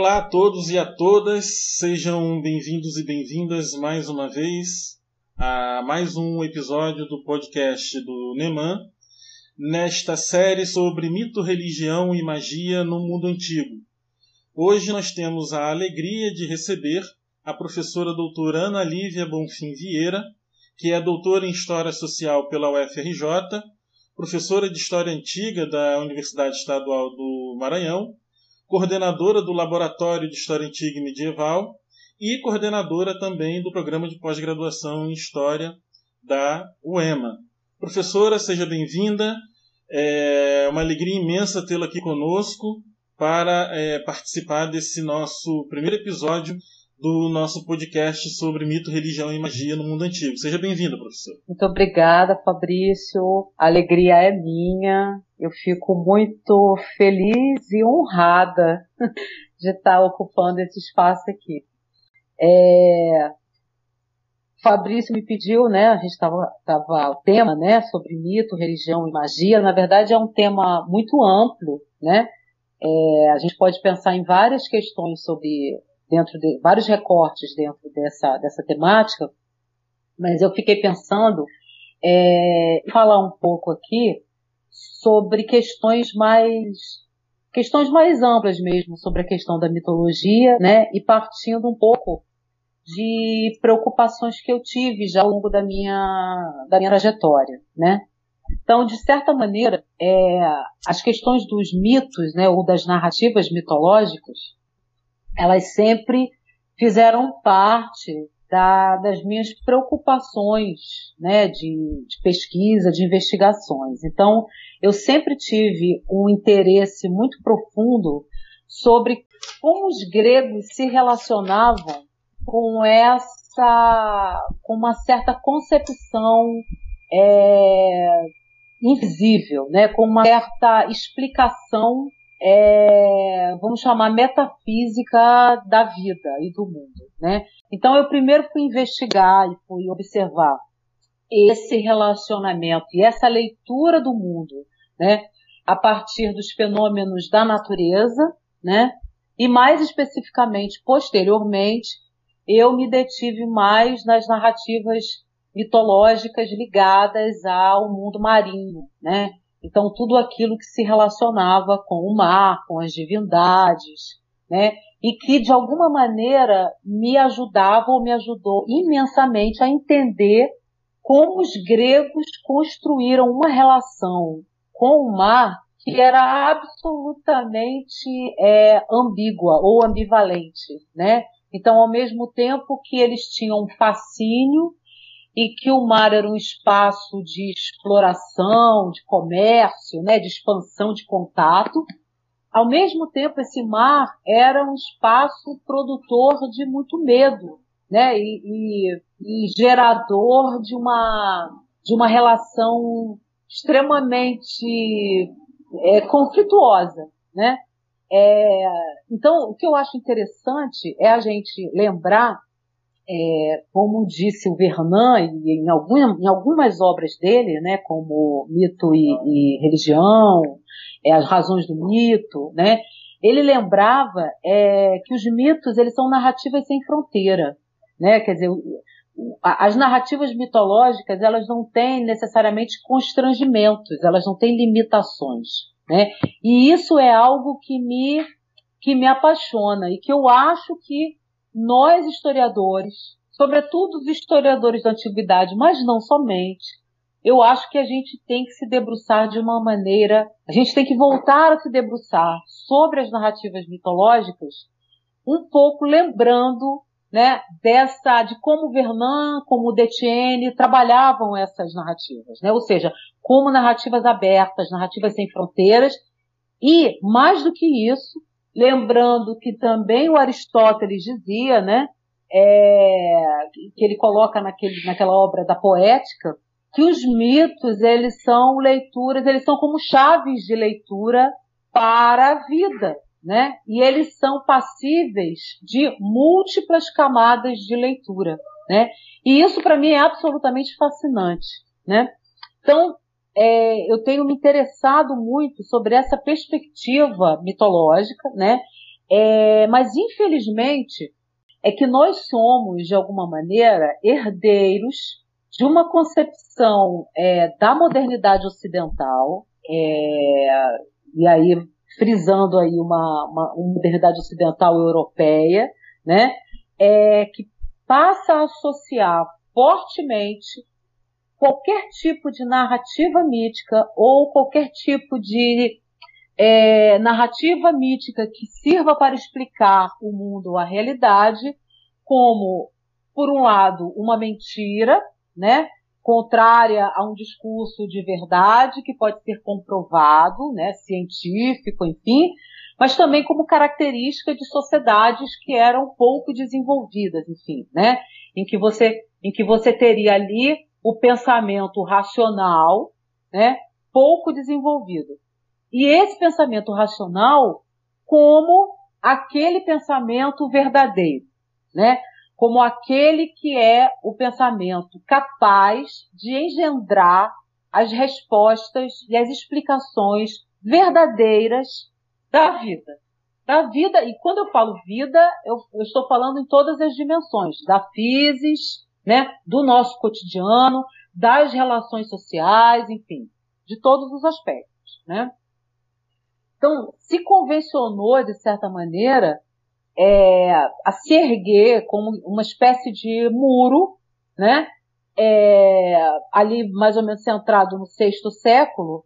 Olá a todos e a todas, sejam bem-vindos e bem-vindas mais uma vez a mais um episódio do podcast do Neman, nesta série sobre mito, religião e magia no mundo antigo. Hoje nós temos a alegria de receber a professora doutora Ana Lívia Bonfim Vieira, que é doutora em História Social pela UFRJ, professora de História Antiga da Universidade Estadual do Maranhão coordenadora do Laboratório de História Antiga e Medieval e coordenadora também do programa de pós-graduação em História da UEMA. Professora, seja bem-vinda. É uma alegria imensa tê-la aqui conosco para é, participar desse nosso primeiro episódio do nosso podcast sobre mito, religião e magia no mundo antigo. Seja bem-vinda, professor. Muito obrigada, Fabrício. A alegria é minha. Eu fico muito feliz e honrada de estar ocupando esse espaço aqui. É... Fabrício me pediu, né? A gente estava tava o tema, né? Sobre mito, religião e magia. Na verdade, é um tema muito amplo, né? É, a gente pode pensar em várias questões sobre dentro de vários recortes dentro dessa, dessa temática, mas eu fiquei pensando é, falar um pouco aqui sobre questões mais questões mais amplas mesmo sobre a questão da mitologia, né? E partindo um pouco de preocupações que eu tive já ao longo da minha da minha trajetória, né? Então, de certa maneira, é, as questões dos mitos, né, ou das narrativas mitológicas, elas sempre fizeram parte da, das minhas preocupações né, de, de, pesquisa, de investigações. Então, eu sempre tive um interesse muito profundo sobre como os gregos se relacionavam com essa, com uma certa concepção é, invisível, né, com uma certa explicação é, vamos chamar metafísica da vida e do mundo, né? Então eu primeiro fui investigar e fui observar esse relacionamento e essa leitura do mundo, né? A partir dos fenômenos da natureza, né? E mais especificamente, posteriormente, eu me detive mais nas narrativas mitológicas ligadas ao mundo marinho, né? Então, tudo aquilo que se relacionava com o mar, com as divindades, né? E que, de alguma maneira, me ajudava ou me ajudou imensamente a entender como os gregos construíram uma relação com o mar que era absolutamente é, ambígua ou ambivalente, né? Então, ao mesmo tempo que eles tinham um fascínio e que o mar era um espaço de exploração, de comércio, né, de expansão de contato. Ao mesmo tempo, esse mar era um espaço produtor de muito medo, né, e, e, e gerador de uma de uma relação extremamente é, conflituosa, né? É, então, o que eu acho interessante é a gente lembrar é, como disse o Vernon, em, algum, em, algumas obras dele, né, como Mito e, e Religião, é, As Razões do Mito, né, ele lembrava é, que os mitos eles são narrativas sem fronteira, né, quer dizer, as narrativas mitológicas elas não têm necessariamente constrangimentos, elas não têm limitações, né, e isso é algo que me que me apaixona e que eu acho que nós historiadores, sobretudo os historiadores da antiguidade, mas não somente, eu acho que a gente tem que se debruçar de uma maneira, a gente tem que voltar a se debruçar sobre as narrativas mitológicas, um pouco lembrando, né, dessa, de como Vernon, como Detienne trabalhavam essas narrativas, né, ou seja, como narrativas abertas, narrativas sem fronteiras, e, mais do que isso, Lembrando que também o Aristóteles dizia, né, é, que ele coloca naquele, naquela obra da poética, que os mitos, eles são leituras, eles são como chaves de leitura para a vida, né? E eles são passíveis de múltiplas camadas de leitura, né? E isso para mim é absolutamente fascinante, né? Então, é, eu tenho me interessado muito sobre essa perspectiva mitológica, né? É, mas infelizmente é que nós somos de alguma maneira herdeiros de uma concepção é, da modernidade ocidental é, e aí frisando aí uma, uma, uma modernidade ocidental europeia, né, é, que passa a associar fortemente qualquer tipo de narrativa mítica ou qualquer tipo de é, narrativa mítica que sirva para explicar o mundo, a realidade, como, por um lado, uma mentira, né? contrária a um discurso de verdade que pode ser comprovado, né, científico, enfim, mas também como característica de sociedades que eram pouco desenvolvidas, enfim, né, em que você, em que você teria ali o pensamento racional, né, pouco desenvolvido. E esse pensamento racional como aquele pensamento verdadeiro, né? Como aquele que é o pensamento capaz de engendrar as respostas e as explicações verdadeiras da vida. Da vida, e quando eu falo vida, eu, eu estou falando em todas as dimensões, da physis, né, do nosso cotidiano, das relações sociais, enfim, de todos os aspectos, né? Então, se convencionou, de certa maneira, é, a se erguer como uma espécie de muro, né? É, ali mais ou menos centrado no sexto século,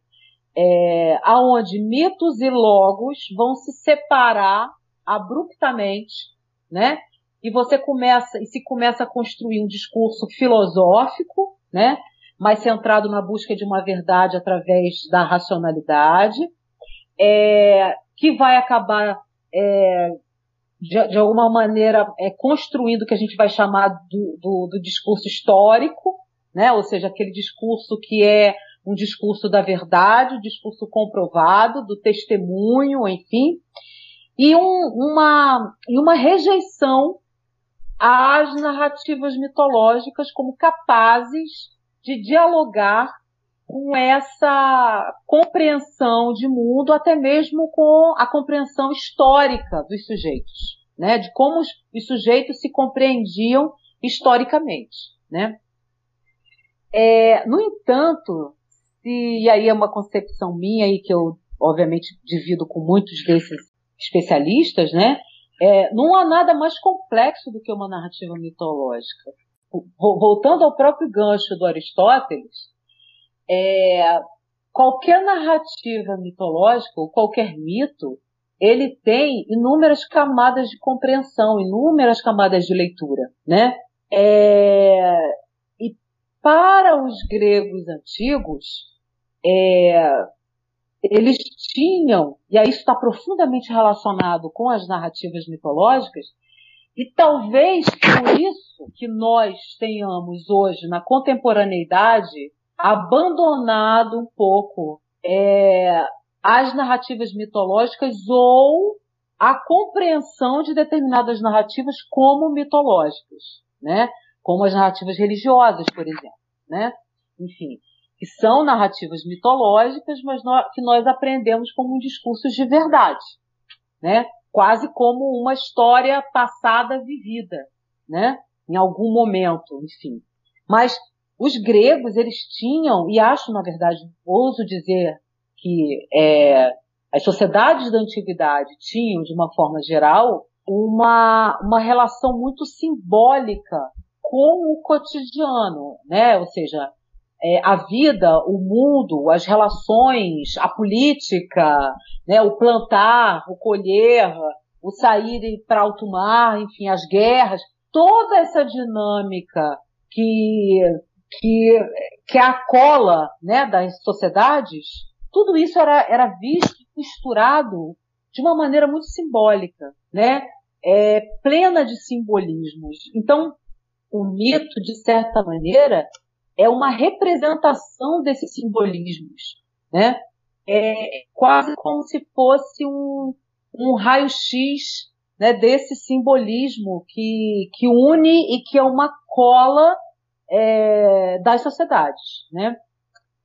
é, aonde mitos e logos vão se separar abruptamente, né? E você começa e se começa a construir um discurso filosófico, né, mais centrado na busca de uma verdade através da racionalidade, é, que vai acabar é, de, de, alguma maneira é, construindo o que a gente vai chamar do, do, do discurso histórico, né, ou seja, aquele discurso que é um discurso da verdade, um discurso comprovado, do testemunho, enfim, e um, uma, e uma rejeição às narrativas mitológicas como capazes de dialogar com essa compreensão de mundo, até mesmo com a compreensão histórica dos sujeitos, né? De como os, os sujeitos se compreendiam historicamente, né? É, no entanto, e aí é uma concepção minha aí que eu obviamente divido com muitos desses especialistas, né? É, não há nada mais complexo do que uma narrativa mitológica. Voltando ao próprio gancho do Aristóteles, é, qualquer narrativa mitológica ou qualquer mito, ele tem inúmeras camadas de compreensão, inúmeras camadas de leitura, né? É, e para os gregos antigos, é, eles tinham, e aí está profundamente relacionado com as narrativas mitológicas, e talvez por isso que nós tenhamos hoje, na contemporaneidade, abandonado um pouco é, as narrativas mitológicas ou a compreensão de determinadas narrativas como mitológicas, né? Como as narrativas religiosas, por exemplo, né? Enfim, que são narrativas mitológicas, mas que nós aprendemos como um discurso de verdade, né? Quase como uma história passada vivida, né? Em algum momento, enfim. Mas os gregos, eles tinham, e acho, na verdade, ouso dizer que é, as sociedades da antiguidade tinham, de uma forma geral, uma, uma relação muito simbólica com o cotidiano, né? Ou seja, é, a vida, o mundo, as relações, a política, né, o plantar, o colher, o sair para alto mar, enfim, as guerras, toda essa dinâmica que, que, que a cola né, das sociedades, tudo isso era, era visto e misturado de uma maneira muito simbólica, né? É, plena de simbolismos. Então, o mito, de certa maneira, é uma representação desses simbolismos, né? É quase como se fosse um, um raio-x né, desse simbolismo que, que une e que é uma cola é, das sociedades, né?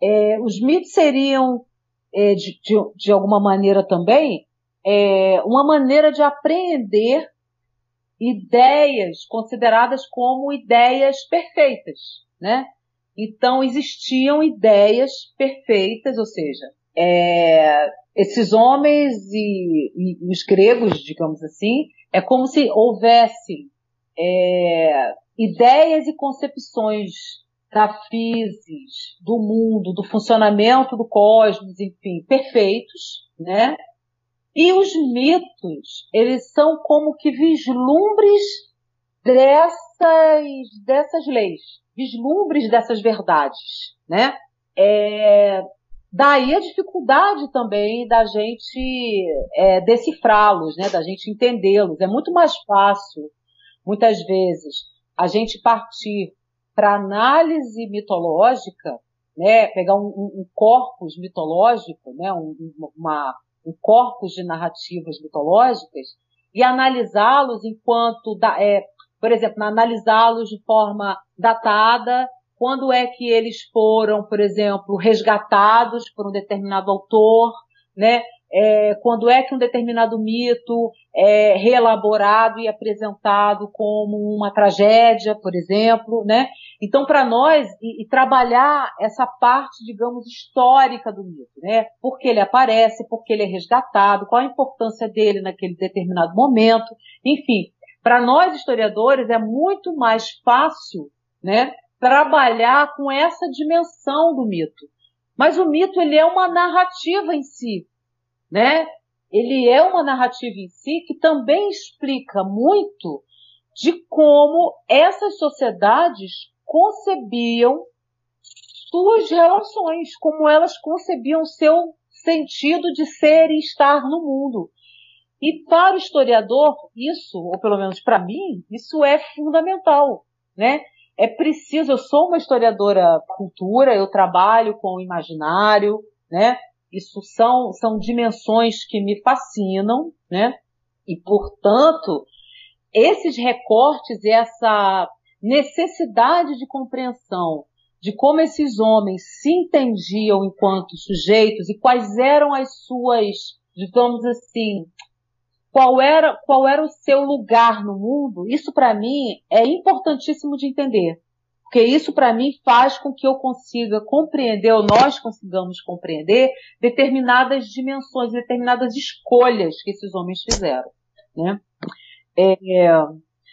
É, os mitos seriam, é, de, de, de, alguma maneira também, é, uma maneira de apreender ideias consideradas como ideias perfeitas, né? Então existiam ideias perfeitas, ou seja, é, esses homens e, e, os gregos, digamos assim, é como se houvesse é, ideias e concepções da física, do mundo, do funcionamento do cosmos, enfim, perfeitos, né? E os mitos, eles são como que vislumbres dessas, dessas leis, vislumbres dessas verdades, né? É, daí a dificuldade também da gente é, decifrá-los, né? Da gente entendê-los. É muito mais fácil, muitas vezes, a gente partir para análise mitológica, né? Pegar um, um, um corpus mitológico, né? Um, uma um corpus de narrativas mitológicas e analisá-los enquanto, da, é, por exemplo, analisá-los de forma datada, quando é que eles foram, por exemplo, resgatados por um determinado autor, né? é, quando é que um determinado mito é reelaborado e apresentado como uma tragédia, por exemplo, né? Então, para nós, e, e, trabalhar essa parte, digamos, histórica do mito, né? Por que ele aparece, por que ele é resgatado, qual a importância dele naquele determinado momento, enfim. Para nós, historiadores, é muito mais fácil, né? Trabalhar com essa dimensão do mito. Mas o mito, ele é uma narrativa em si, né? Ele é uma narrativa em si que também explica muito de como essas sociedades concebiam suas relações, como elas concebiam seu sentido de ser e estar no mundo. E para o historiador, isso, ou pelo menos para mim, isso é fundamental, né? É preciso, eu sou uma historiadora cultura, eu trabalho com o imaginário, né? Isso são, são dimensões que me fascinam, né? E, portanto, esses recortes e essa necessidade de compreensão de como esses homens se entendiam enquanto sujeitos e quais eram as suas, digamos assim, qual era, qual era o seu lugar no mundo, isso para mim é importantíssimo de entender. Porque isso, para mim, faz com que eu consiga compreender, ou nós consigamos compreender, determinadas dimensões, determinadas escolhas que esses homens fizeram. Né? É,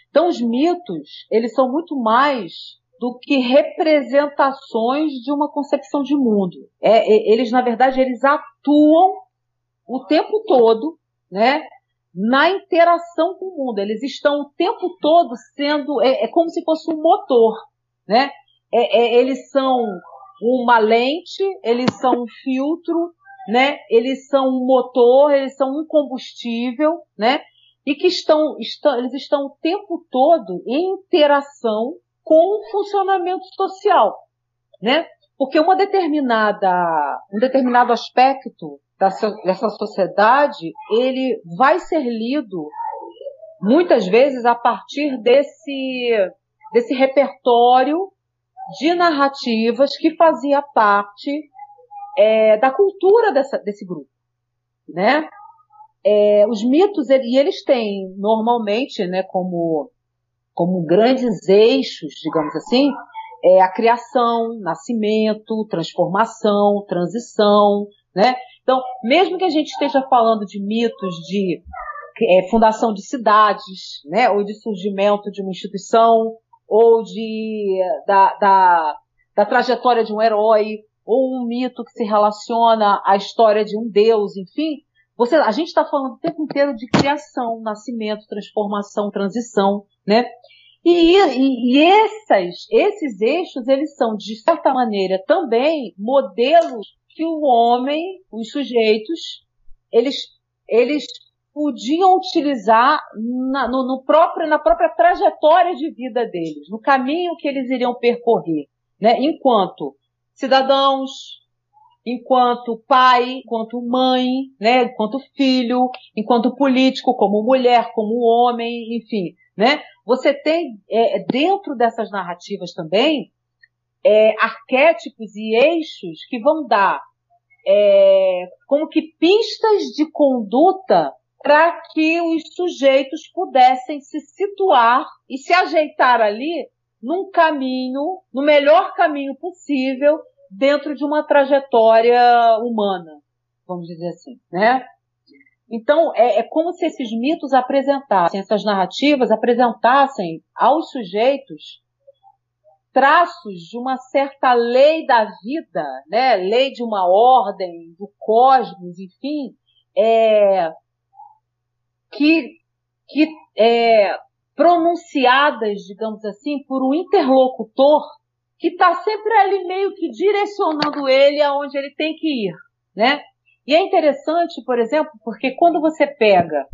então, os mitos, eles são muito mais do que representações de uma concepção de mundo. É, é, eles, na verdade, eles atuam o tempo todo, né? Na interação com o mundo. Eles estão o tempo todo sendo, é, é como se fosse um motor né? É, é, eles são uma lente, eles são um filtro, né? Eles são um motor, eles são um combustível, né? E que estão, estão eles estão o tempo todo em interação com o funcionamento social, né? Porque uma determinada, um determinado aspecto dessa, sociedade, ele vai ser lido muitas vezes a partir desse desse repertório de narrativas que fazia parte é, da cultura dessa, desse grupo, né? É, os mitos e eles têm normalmente, né, como como grandes eixos, digamos assim, é a criação, nascimento, transformação, transição, né? Então, mesmo que a gente esteja falando de mitos de é, fundação de cidades, né, ou de surgimento de uma instituição, ou de, da, da, da trajetória de um herói, ou um mito que se relaciona à história de um deus, enfim. Você, a gente está falando o tempo inteiro de criação, nascimento, transformação, transição, né? E, e, e essas, esses eixos, eles são, de certa maneira, também modelos que o homem, os sujeitos, eles, eles podiam utilizar na, no, no, próprio, na própria trajetória de vida deles, no caminho que eles iriam percorrer, né? enquanto cidadãos, enquanto pai, enquanto mãe, né? enquanto filho, enquanto político, como mulher, como homem, enfim. Né? Você tem é, dentro dessas narrativas também é, arquétipos e eixos que vão dar é, como que pistas de conduta para que os sujeitos pudessem se situar e se ajeitar ali num caminho, no melhor caminho possível, dentro de uma trajetória humana, vamos dizer assim, né? Então, é, é, como se esses mitos apresentassem, essas narrativas apresentassem aos sujeitos traços de uma certa lei da vida, né? Lei de uma ordem, do cosmos, enfim, é, que, que é, pronunciadas, digamos assim, por um interlocutor que está sempre ali meio que direcionando ele aonde ele tem que ir, né? E é interessante, por exemplo, porque quando você pega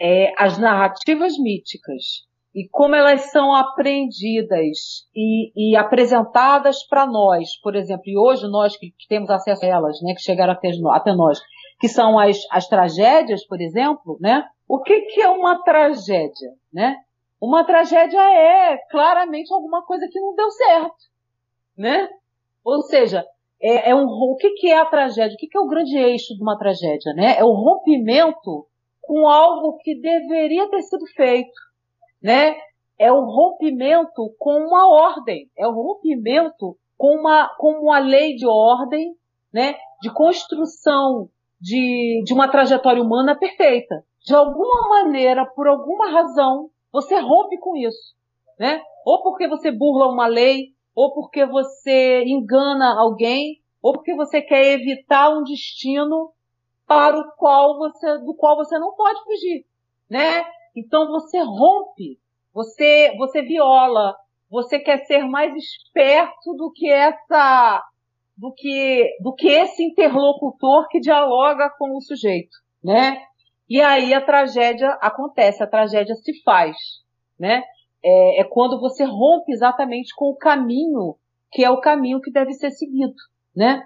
é, as narrativas míticas e como elas são aprendidas e, e apresentadas para nós, por exemplo, e hoje nós que, temos acesso a elas, né, que chegaram até, até nós, que são as, as tragédias, por exemplo, né? O que, que é uma tragédia, né? Uma tragédia é claramente alguma coisa que não deu certo, né? Ou seja, é, é um, o que, que é a tragédia? O que, que é o grande eixo de uma tragédia, né? É o rompimento com algo que deveria ter sido feito, né? É o rompimento com uma ordem, é o rompimento com uma, com uma lei de ordem, né? De construção de, de uma trajetória humana perfeita. De alguma maneira, por alguma razão, você rompe com isso, né? Ou porque você burla uma lei, ou porque você engana alguém, ou porque você quer evitar um destino para o qual você, do qual você não pode fugir, né? Então você rompe, você, você viola, você quer ser mais esperto do que essa, do que, do que esse interlocutor que dialoga com o sujeito, né? E aí a tragédia acontece, a tragédia se faz, né? É, é quando você rompe exatamente com o caminho que é o caminho que deve ser seguido, né?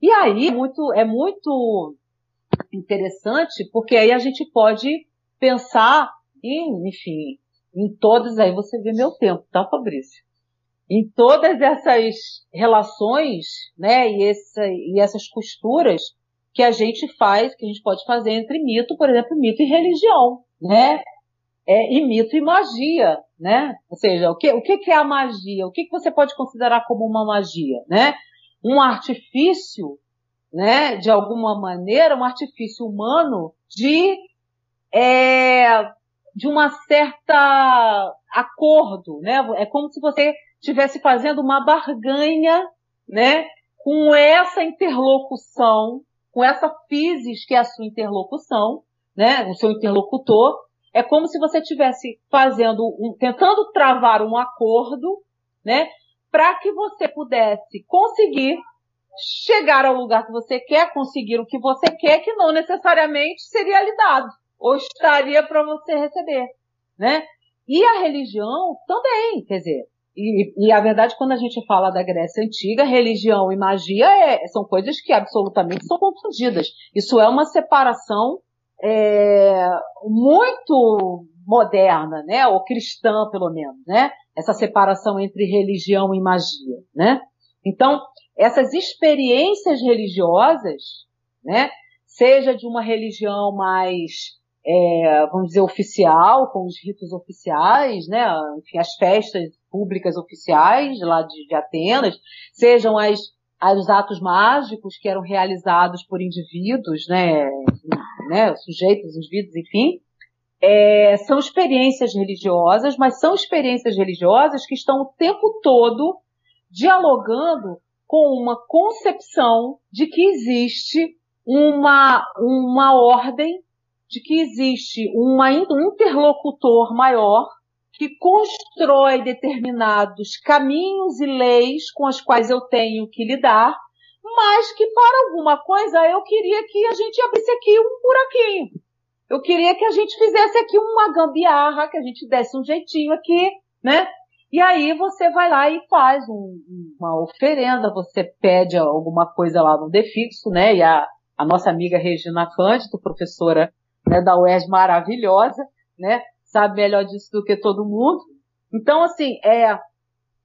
E aí é muito, é muito interessante porque aí a gente pode pensar enfim, em todas, aí você vê meu tempo, tá, Fabrício? Em todas essas relações, né, e, essa, e essas costuras que a gente faz, que a gente pode fazer entre mito, por exemplo, mito e religião, né? É, e mito e magia, né? Ou seja, o que, o que, é a magia? O que, que você pode considerar como uma magia, né? Um artifício, né? De alguma maneira, um artifício humano de, é, de uma certa acordo, né? É como se você estivesse fazendo uma barganha, né? Com essa interlocução com essa physis que é a sua interlocução, né, o seu interlocutor, é como se você estivesse fazendo, um, tentando travar um acordo, né, para que você pudesse conseguir chegar ao lugar que você quer, conseguir o que você quer, que não necessariamente seria lhe dado, ou estaria para você receber, né? E a religião também, quer dizer, e, e, a verdade, quando a gente fala da Grécia Antiga, religião e magia é, são coisas que absolutamente são confundidas. Isso é uma separação é, muito moderna, né? Ou cristã, pelo menos, né? Essa separação entre religião e magia, né? Então, essas experiências religiosas, né? Seja de uma religião mais é, vamos dizer, oficial, com os ritos oficiais, né, enfim, as festas públicas oficiais lá de, de Atenas, sejam as, os atos mágicos que eram realizados por indivíduos, né, né? Sujeitos, indivíduos, enfim, é, são experiências religiosas, mas são experiências religiosas que estão o tempo todo dialogando com uma concepção de que existe uma, uma ordem de que existe uma, um interlocutor maior que constrói determinados caminhos e leis com as quais eu tenho que lidar, mas que para alguma coisa eu queria que a gente abrisse aqui um buraquinho. Eu queria que a gente fizesse aqui uma gambiarra, que a gente desse um jeitinho aqui, né? E aí você vai lá e faz um, uma oferenda, você pede alguma coisa lá no defixo, né? E a, a nossa amiga Regina Cândido, professora né, da UERJ maravilhosa, né, sabe melhor disso do que todo mundo. Então, assim, é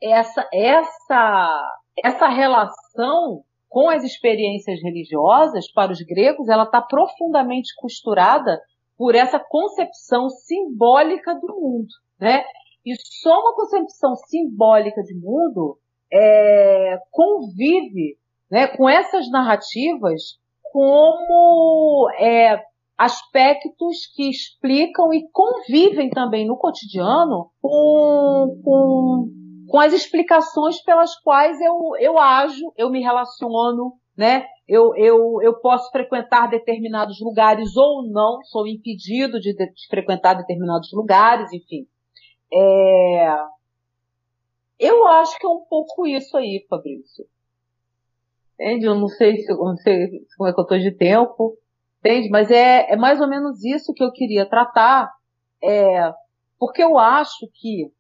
essa essa essa relação com as experiências religiosas, para os gregos, ela está profundamente costurada por essa concepção simbólica do mundo, né? E só uma concepção simbólica de mundo é, convive né, com essas narrativas como é, aspectos que explicam e convivem também no cotidiano com, com, com as explicações pelas quais eu, eu ajo, eu me relaciono, né? Eu, eu, eu posso frequentar determinados lugares ou não, sou impedido de, de frequentar determinados lugares, enfim. É... Eu acho que é um pouco isso aí, Fabrício. Entende? Eu não sei, se, não sei como é que eu estou de tempo, entende? Mas é, é mais ou menos isso que eu queria tratar, é, porque eu acho que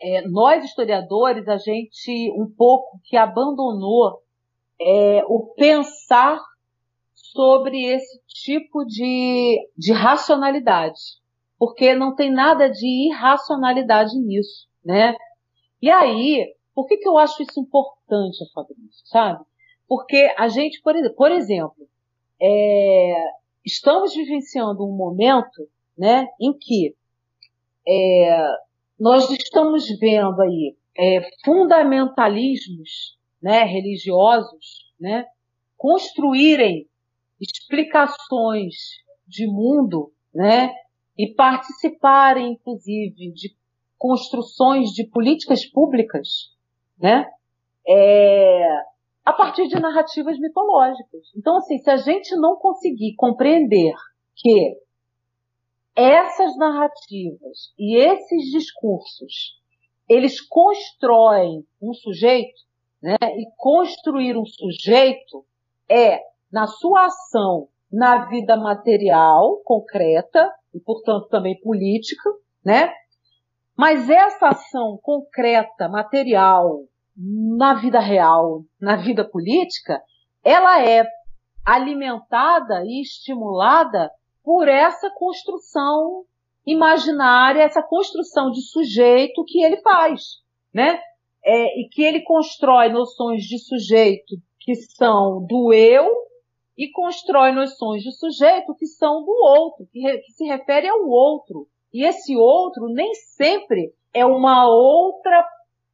é, nós historiadores, a gente um pouco que abandonou é, o pensar sobre esse tipo de, de racionalidade, porque não tem nada de irracionalidade nisso, né? E aí, por que, que eu acho isso importante, Fabrício, sabe? Porque a gente, por, por exemplo, é, estamos vivenciando um momento né, em que é, nós estamos vendo aí é, fundamentalismos né, religiosos né, construírem explicações de mundo né, e participarem, inclusive, de construções de políticas públicas né, é, a partir de narrativas mitológicas. Então, assim, se a gente não conseguir compreender que essas narrativas e esses discursos, eles constroem um sujeito, né? E construir um sujeito é, na sua ação na vida material, concreta, e portanto também política, né? Mas essa ação concreta, material, na vida real, na vida política, ela é alimentada e estimulada por essa construção imaginária, essa construção de sujeito que ele faz, né? É, e que ele constrói noções de sujeito que são do eu e constrói noções de sujeito que são do outro, que, re, que se refere ao outro. E esse outro nem sempre é uma outra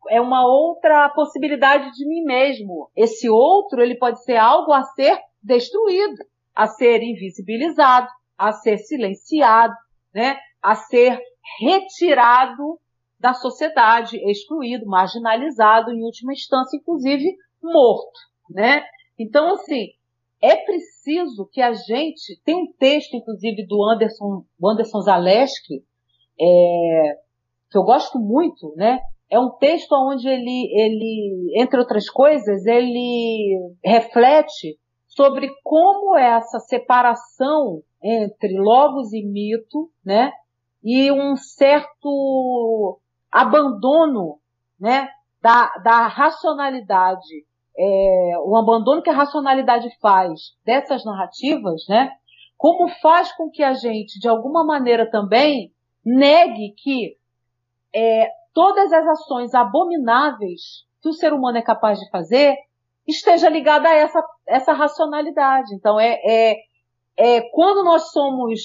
é uma outra possibilidade de mim mesmo. Esse outro, ele pode ser algo a ser destruído, a ser invisibilizado, a ser silenciado, né? A ser retirado da sociedade, excluído, marginalizado, em última instância, inclusive morto, né? Então, assim, é preciso que a gente tem um texto, inclusive, do Anderson, Anderson Zaleski, é, que eu gosto muito, né? É um texto onde ele, ele, entre outras coisas, ele reflete sobre como essa separação entre logos e mito, né, e um certo abandono, né, da, da racionalidade, é, o abandono que a racionalidade faz dessas narrativas, né, como faz com que a gente, de alguma maneira também, negue que é, todas as ações abomináveis que o ser humano é capaz de fazer esteja ligada a essa, essa racionalidade. Então, é, é, é quando nós somos,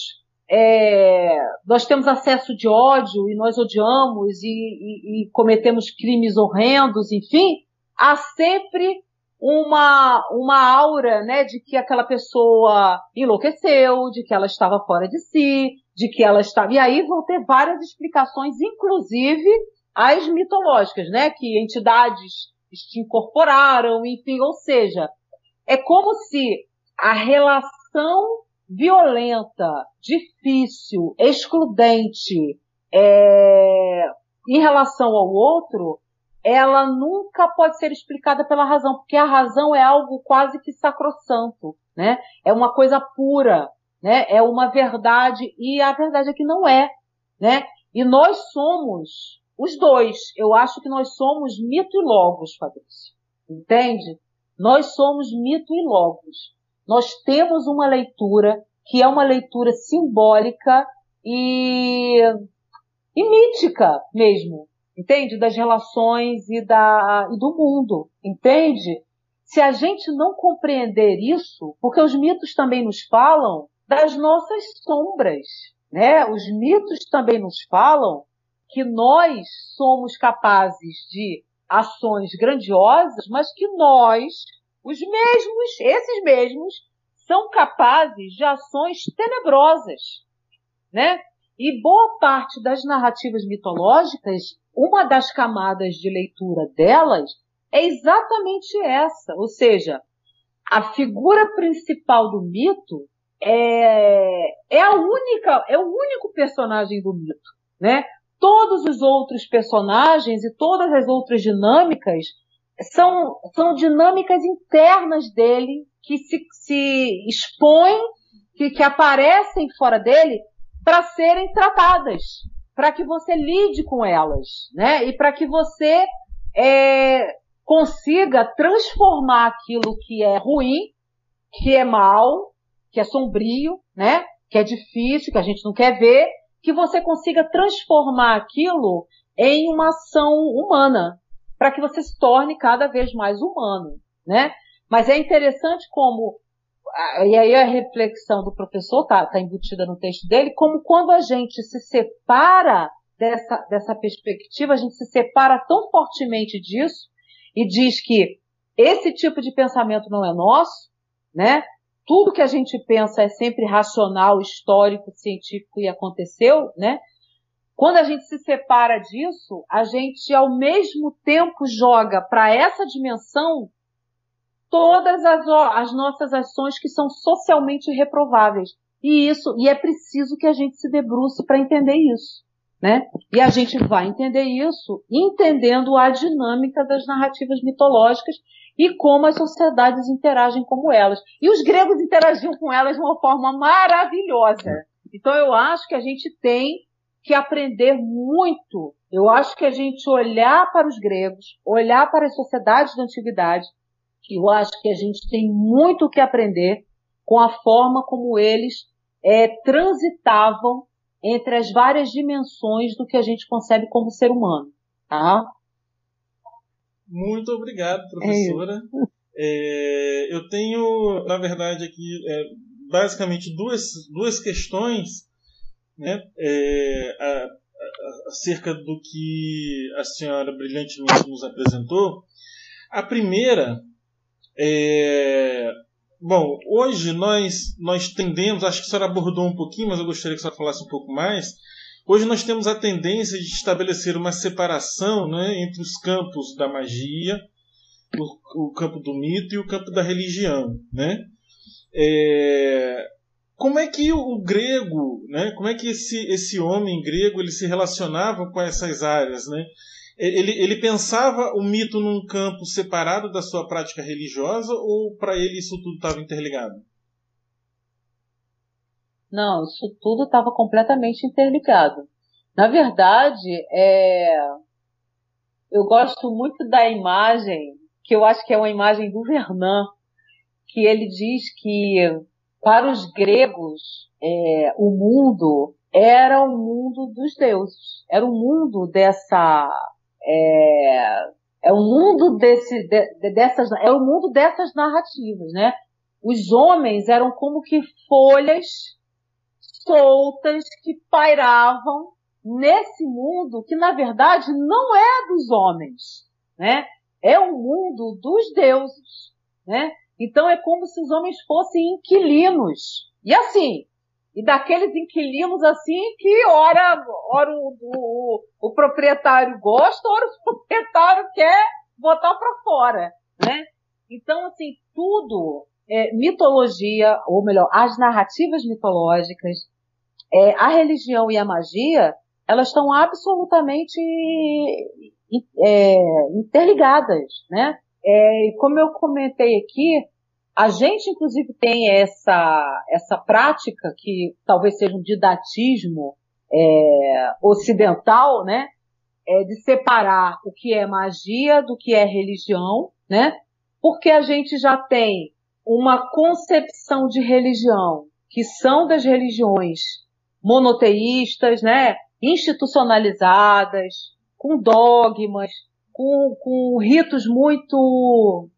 é, nós temos acesso de ódio e nós odiamos e, e, e cometemos crimes horrendos, enfim, há sempre uma, uma aura, né, de que aquela pessoa enlouqueceu, de que ela estava fora de si, de que ela estava, e aí vão ter várias explicações, inclusive as mitológicas, né? Que entidades te incorporaram, enfim, ou seja, é como se a relação violenta, difícil, excludente é, em relação ao outro, ela nunca pode ser explicada pela razão, porque a razão é algo quase que sacrossanto, né? É uma coisa pura, né? É uma verdade e a verdade é que não é, né? E nós somos os dois. Eu acho que nós somos mito e logos, Fabrício. Entende? Nós somos mito e logos. Nós temos uma leitura que é uma leitura simbólica e, e mítica mesmo. Entende? Das relações e, da, e do mundo. Entende? se a gente não compreender isso, porque os mitos também nos falam das nossas sombras, né? Os mitos também nos falam que nós somos capazes de ações grandiosas, mas que nós, os mesmos, esses mesmos, são capazes de ações tenebrosas, né? E boa parte das narrativas mitológicas, uma das camadas de leitura delas é exatamente essa, ou seja, a figura principal do mito é, é a única, é o único personagem do mito, né? Todos os outros personagens e todas as outras dinâmicas são, são dinâmicas internas dele que se, se expõem, que, que aparecem fora dele para serem tratadas, para que você lide com elas, né? E para que você é, consiga transformar aquilo que é ruim, que é mal, que é sombrio, né? Que é difícil, que a gente não quer ver, que você consiga transformar aquilo em uma ação humana, para que você se torne cada vez mais humano, né? Mas é interessante como e aí a reflexão do professor está tá embutida no texto dele, como quando a gente se separa dessa, dessa perspectiva, a gente se separa tão fortemente disso, e diz que esse tipo de pensamento não é nosso, né? Tudo que a gente pensa é sempre racional, histórico, científico e aconteceu, né? Quando a gente se separa disso, a gente ao mesmo tempo joga para essa dimensão todas as, as nossas ações que são socialmente reprováveis. E isso, e é preciso que a gente se debruce para entender isso né? E a gente vai entender isso entendendo a dinâmica das narrativas mitológicas e como as sociedades interagem com elas. E os gregos interagiam com elas de uma forma maravilhosa. Então eu acho que a gente tem que aprender muito. Eu acho que a gente olhar para os gregos, olhar para as sociedades da antiguidade, eu acho que a gente tem muito o que aprender com a forma como eles é, transitavam entre as várias dimensões do que a gente concebe como ser humano, tá? Muito obrigado, professora. É, eu tenho, na verdade, aqui é, basicamente duas, duas questões né, é, a, a, acerca do que a senhora brilhantemente nos apresentou. A primeira é Bom, hoje nós, nós tendemos, acho que a senhora abordou um pouquinho, mas eu gostaria que a senhora falasse um pouco mais. Hoje nós temos a tendência de estabelecer uma separação né, entre os campos da magia, o, o, campo do mito e o campo da religião. Né? É, como é que o grego, né, como é que esse, esse homem grego ele se relacionava com essas áreas? Né? ele, ele pensava o mito num campo separado da sua prática religiosa ou para ele isso tudo estava interligado? Não, isso tudo estava completamente interligado. Na verdade, é... eu gosto muito da imagem, que eu acho que é uma imagem do Vernon, que ele diz que para os gregos é, o mundo era o mundo dos deuses, era o mundo dessa é, é o mundo desse, de, dessas, é o mundo dessas narrativas, né? Os homens eram como que folhas soltas que pairavam nesse mundo que na verdade não é dos homens, né? É o mundo dos deuses, né? Então é como se os homens fossem inquilinos. E assim, e daqueles inquilinos assim que ora, ora o, o, o proprietário gosta, ora o proprietário quer botar para fora, né? Então, assim, tudo, é, mitologia, ou melhor, as narrativas mitológicas, é, a religião e a magia, elas estão absolutamente é, interligadas, né? É, como eu comentei aqui, a gente, inclusive, tem essa, essa prática, que talvez seja um didatismo é, ocidental, né? É, de separar o que é magia do que é religião, né? Porque a gente já tem uma concepção de religião que são das religiões monoteístas, né? Institucionalizadas, com dogmas, com, com ritos muito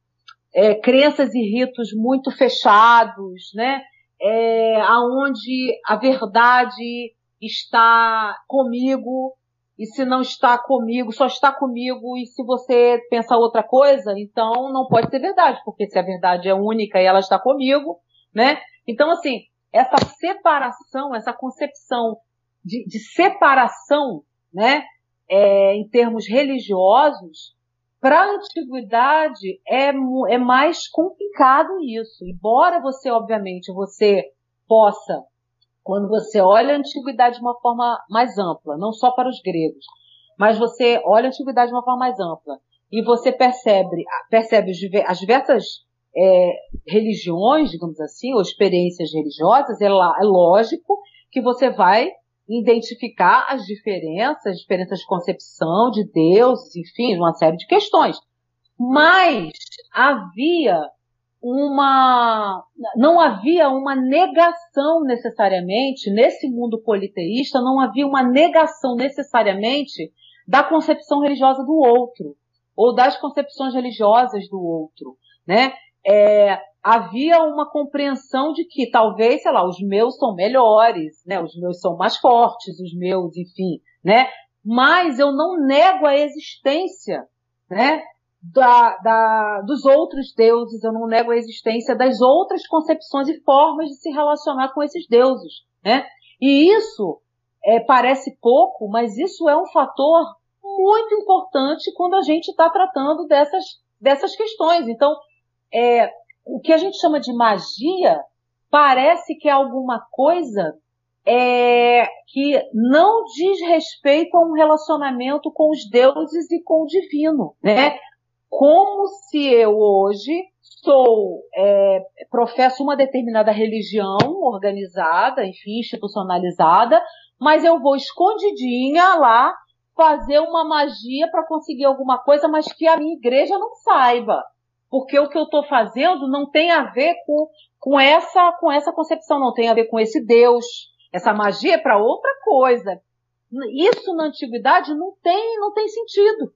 é, crenças e ritos muito fechados, né? É, aonde a verdade está comigo e se não está comigo, só está comigo e se você pensa outra coisa, então não pode ser verdade, porque se a verdade é única e ela está comigo, né? Então assim, essa separação, essa concepção de, de separação, né, é, em termos religiosos, para a antiguidade é, é mais complicado isso. Embora você, obviamente, você possa, quando você olha a antiguidade de uma forma mais ampla, não só para os gregos, mas você olha a antiguidade de uma forma mais ampla e você percebe, percebe as diversas é, religiões, digamos assim, ou experiências religiosas, é, é lógico que você vai identificar as diferenças, diferenças de concepção de Deus, enfim, uma série de questões. Mas havia uma, não havia uma negação necessariamente, nesse mundo politeísta, não havia uma negação necessariamente da concepção religiosa do outro, ou das concepções religiosas do outro, né? É, havia uma compreensão de que talvez, sei lá, os meus são melhores, né? Os meus são mais fortes, os meus, enfim, né? Mas eu não nego a existência, né? Da, da, dos outros deuses, eu não nego a existência das outras concepções e formas de se relacionar com esses deuses, né? E isso é, parece pouco, mas isso é um fator muito importante quando a gente está tratando dessas, dessas questões. Então, é, o que a gente chama de magia parece que é alguma coisa é, que não diz respeito a um relacionamento com os deuses e com o divino, né? Como se eu hoje sou, é, professo uma determinada religião organizada, enfim, institucionalizada, mas eu vou escondidinha lá fazer uma magia para conseguir alguma coisa, mas que a minha igreja não saiba porque o que eu estou fazendo não tem a ver com, com, essa, com essa concepção, não tem a ver com esse Deus. Essa magia é para outra coisa. Isso na antiguidade não tem, não tem sentido.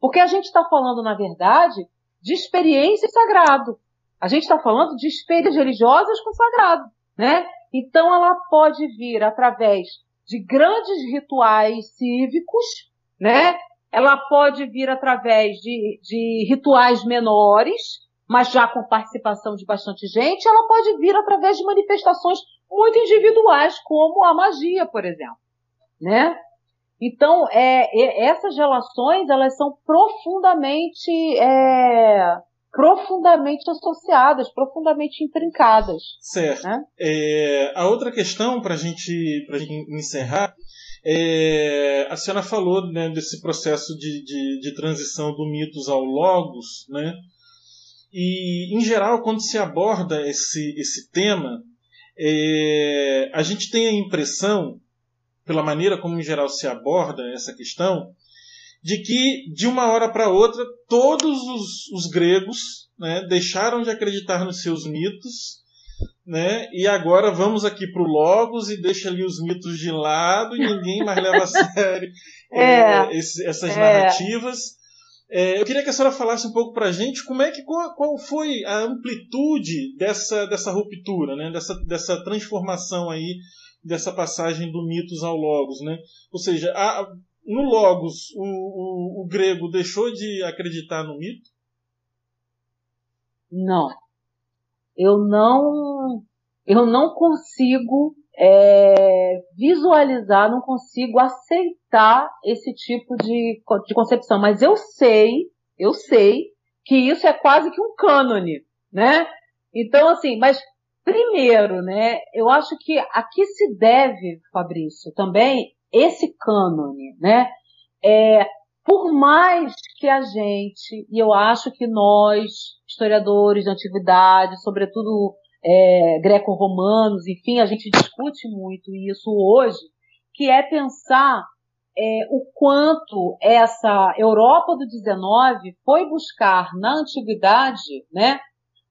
Porque a gente está falando, na verdade, de experiência sagrado. A gente está falando de experiências religiosas com sagrado, né? Então ela pode vir através de grandes rituais cívicos, né? Ela pode vir através de, de rituais menores, mas já com participação de bastante gente, ela pode vir através de manifestações muito individuais, como a magia, por exemplo, né? Então, é, é, essas relações, elas são profundamente, é, profundamente associadas, profundamente intrincadas. Certo. Né? É, a outra questão, para gente, a gente encerrar, é, a senhora falou né, desse processo de, de, de, transição do mitos ao logos, né? E, em geral, quando se aborda esse, esse tema, é, a gente tem a impressão, pela maneira como em geral se aborda essa questão, de que de uma hora para outra todos os, os gregos né, deixaram de acreditar nos seus mitos né? E agora vamos aqui para o Logos e deixa ali os mitos de lado e ninguém mais leva a sério é, é, esse, essas é. narrativas. É, eu queria que a senhora falasse um pouco para a gente como é que qual, qual, foi a amplitude dessa, dessa ruptura, né? dessa, dessa transformação aí dessa passagem do mitos ao logos, né? Ou seja, a, no logos o, o, o grego deixou de acreditar no mito? Não, eu não, eu não consigo é, visualizar, não consigo aceitar esse tipo de, de concepção. Mas eu sei, eu sei que isso é quase que um cânone, né? Então, assim, mas primeiro, né, eu acho que aqui se deve, Fabrício, também esse cânone, né? É, por mais que a gente, e eu acho que nós, historiadores de antiguidade, sobretudo é, greco-romanos, enfim, a gente discute muito isso hoje, que é pensar é, o quanto essa Europa do 19 foi buscar na antiguidade, né,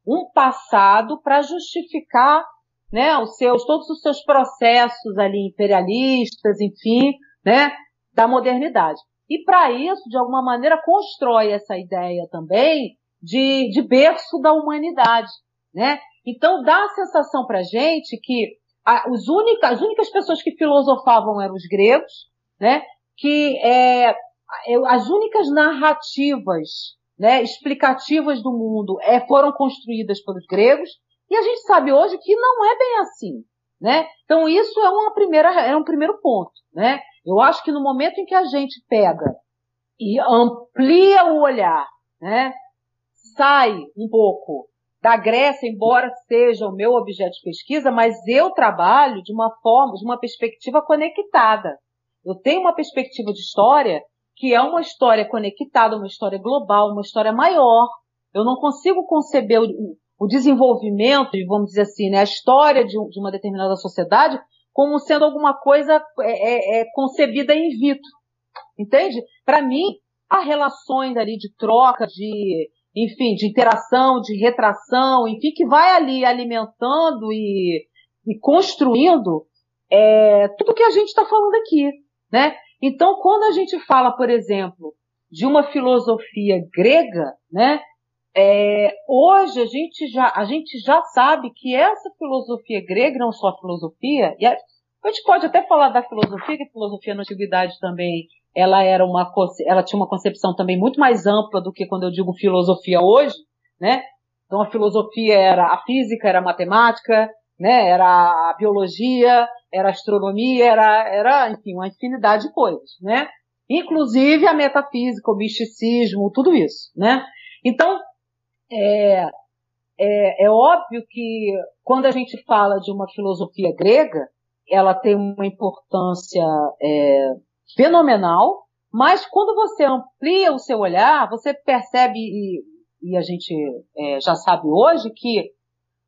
um passado para justificar, né, os seus todos os seus processos ali imperialistas, enfim, né, da modernidade. E para isso, de alguma maneira, constrói essa ideia também de, de berço da humanidade, né? Então dá a sensação para gente que a, os única, as únicas pessoas que filosofavam eram os gregos, né? Que é, as únicas narrativas, né, explicativas do mundo é, foram construídas pelos gregos e a gente sabe hoje que não é bem assim, né? Então isso é uma primeira, é um primeiro ponto, né? Eu acho que no momento em que a gente pega e amplia o olhar, né? Sai um pouco da Grécia, embora seja o meu objeto de pesquisa, mas eu trabalho de uma forma, de uma perspectiva conectada. Eu tenho uma perspectiva de história que é uma história conectada, uma história global, uma história maior. Eu não consigo conceber o, o desenvolvimento, vamos dizer assim, né, a história de, de uma determinada sociedade como sendo alguma coisa é, é, é concebida in vitro. Entende? Para mim, há relações ali de troca, de enfim, de interação, de retração, enfim, que vai ali alimentando e, e construindo é, tudo que a gente está falando aqui, né? Então, quando a gente fala, por exemplo, de uma filosofia grega, né? É, hoje a gente, já, a gente já sabe que essa filosofia grega, não só a filosofia, e a, a gente pode até falar da filosofia, que a filosofia na antiguidade também ela era uma, ela tinha uma concepção também muito mais ampla do que quando eu digo filosofia hoje, né? Então a filosofia era a física, era a matemática, né? Era a biologia, era a astronomia, era, era, enfim, uma infinidade de coisas, né? Inclusive a metafísica, o misticismo, tudo isso, né? Então, é, é, é óbvio que quando a gente fala de uma filosofia grega, ela tem uma importância é, fenomenal, mas quando você amplia o seu olhar, você percebe, e, e a gente é, já sabe hoje, que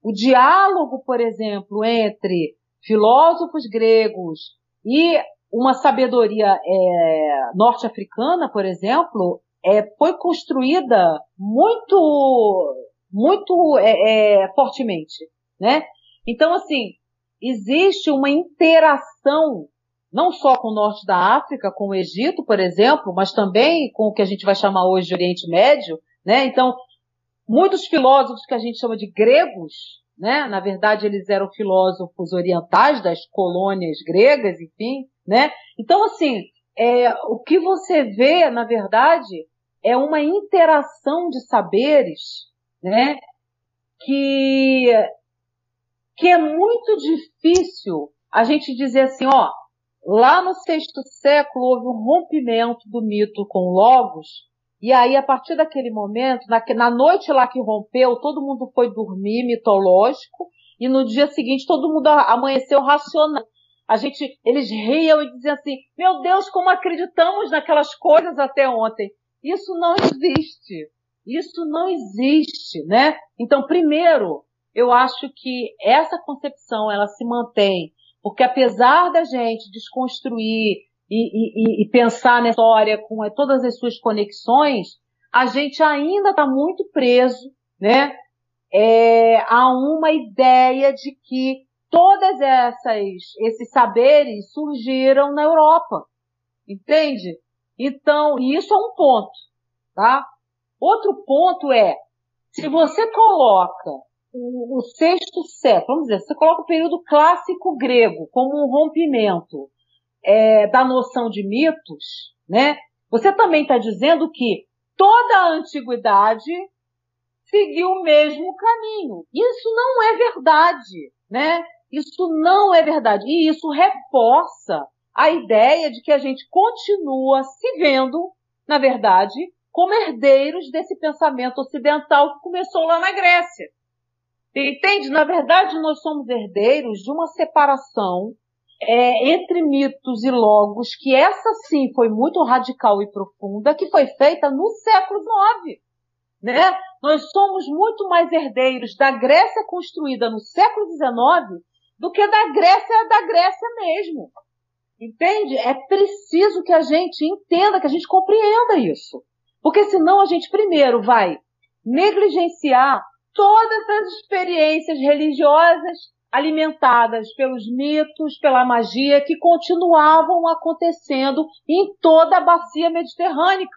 o diálogo, por exemplo, entre filósofos gregos e uma sabedoria é, norte-africana, por exemplo, é, foi construída muito, muito é, é fortemente, né? Então, assim, existe uma interação não só com o norte da África, com o Egito, por exemplo, mas também com o que a gente vai chamar hoje de Oriente Médio, né? Então, muitos filósofos que a gente chama de gregos, né? Na verdade, eles eram filósofos orientais das colônias gregas, enfim, né? Então, assim, é, o que você vê, na verdade, é uma interação de saberes, né? Que, que é muito difícil a gente dizer assim, ó, Lá no sexto século houve um rompimento do mito com Logos, e aí a partir daquele momento, na, na noite lá que rompeu, todo mundo foi dormir mitológico, e no dia seguinte todo mundo amanheceu racional. A gente, eles riam e diziam assim, meu Deus, como acreditamos naquelas coisas até ontem. Isso não existe. Isso não existe, né? Então, primeiro, eu acho que essa concepção, ela se mantém porque apesar da gente desconstruir e, e, e pensar na história com todas as suas conexões, a gente ainda está muito preso, né, é, a uma ideia de que todas essas esses saberes surgiram na Europa, entende? Então, isso é um ponto, tá? Outro ponto é, se você coloca o, o sexto século, vamos dizer, você coloca o período clássico grego como um rompimento é, da noção de mitos, né? Você também está dizendo que toda a antiguidade seguiu o mesmo caminho. Isso não é verdade, né? Isso não é verdade. E isso reforça a ideia de que a gente continua se vendo, na verdade, como herdeiros desse pensamento ocidental que começou lá na Grécia. Entende? Na verdade, nós somos herdeiros de uma separação é, entre mitos e logos, que essa sim foi muito radical e profunda, que foi feita no século IX. Né? Nós somos muito mais herdeiros da Grécia construída no século XIX do que da Grécia da Grécia mesmo. Entende? É preciso que a gente entenda, que a gente compreenda isso. Porque senão a gente primeiro vai negligenciar todas as experiências religiosas alimentadas pelos mitos, pela magia que continuavam acontecendo em toda a bacia mediterrânea.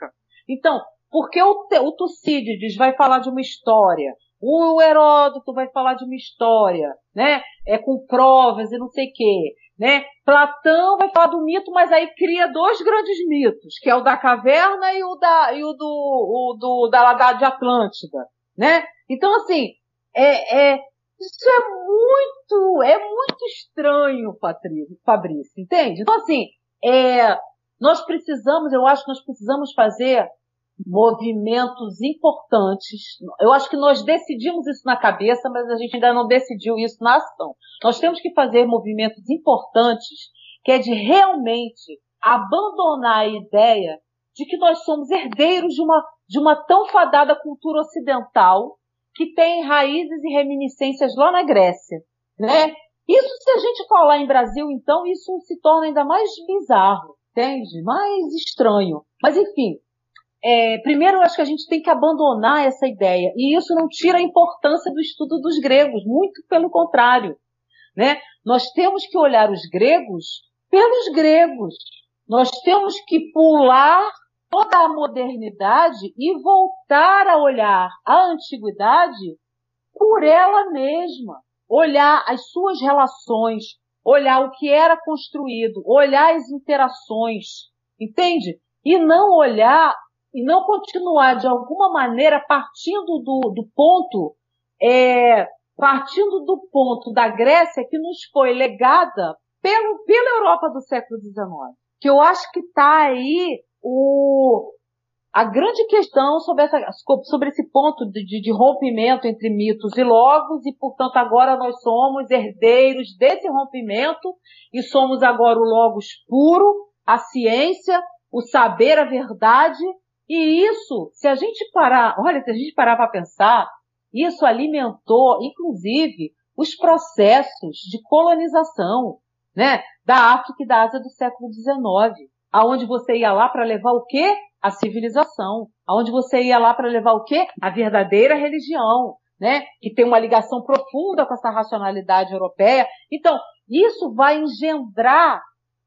Então, Porque o, o Tucídides vai falar de uma história, o Heródoto vai falar de uma história, né? É com provas e não sei o quê, né? Platão vai falar do mito, mas aí cria dois grandes mitos, que é o da caverna e o da e o do, o do da Atlântida, né? Então assim, é, é isso é muito é muito estranho, Fabrício, entende? Então assim, é, nós precisamos, eu acho que nós precisamos fazer movimentos importantes. Eu acho que nós decidimos isso na cabeça, mas a gente ainda não decidiu isso na ação. Nós temos que fazer movimentos importantes, que é de realmente abandonar a ideia de que nós somos herdeiros de uma, de uma tão fadada cultura ocidental que tem raízes e reminiscências lá na Grécia, né? Isso, se a gente falar em Brasil, então, isso se torna ainda mais bizarro, entende? Mais estranho. Mas, enfim, é, primeiro acho que a gente tem que abandonar essa ideia. E isso não tira a importância do estudo dos gregos, muito pelo contrário. Né? Nós temos que olhar os gregos pelos gregos. Nós temos que pular toda a modernidade e voltar a olhar a antiguidade por ela mesma. Olhar as suas relações, olhar o que era construído, olhar as interações, entende? E não olhar e não continuar de alguma maneira partindo do, do ponto, é, partindo do ponto da Grécia que nos foi legada pelo, pela Europa do século XIX. Que eu acho que está aí o, a grande questão sobre, essa, sobre esse ponto de, de, rompimento entre mitos e logos, e portanto agora nós somos herdeiros desse rompimento, e somos agora o logos puro, a ciência, o saber, a verdade, e isso, se a gente parar, olha, se a gente parar para pensar, isso alimentou, inclusive, os processos de colonização, né, da África e da Ásia do século XIX, aonde você ia lá para levar o quê? A civilização, aonde você ia lá para levar o quê? A verdadeira religião, né, que tem uma ligação profunda com essa racionalidade europeia. Então, isso vai engendrar,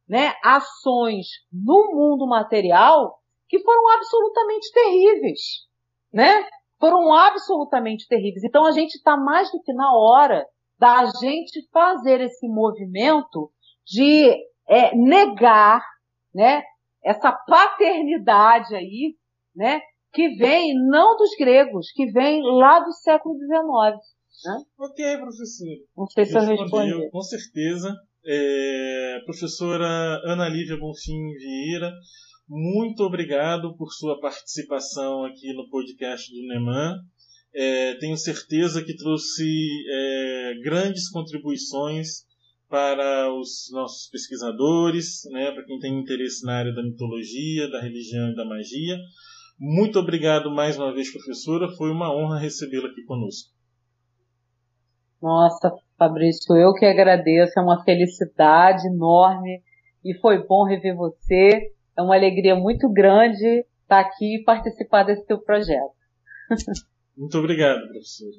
né, ações no mundo material que foram absolutamente terríveis, né? Foram absolutamente terríveis. Então a gente está mais do que na hora da gente fazer esse movimento de é, negar, né? Essa paternidade aí, né? Que vem não dos gregos, que vem lá do século XIX. Né? Ok, professor. Não sei se eu respondi. Com certeza. É, professora Ana Lívia Bonfim Vieira, muito obrigado por sua participação aqui no podcast do Neman. É, tenho certeza que trouxe é, grandes contribuições para os nossos pesquisadores, né, para quem tem interesse na área da mitologia, da religião e da magia. Muito obrigado mais uma vez, professora. Foi uma honra recebê-la aqui conosco. Nossa, Fabrício, eu que agradeço. É uma felicidade enorme e foi bom rever você é uma alegria muito grande estar aqui e participar desse teu projeto. Muito obrigado, professor.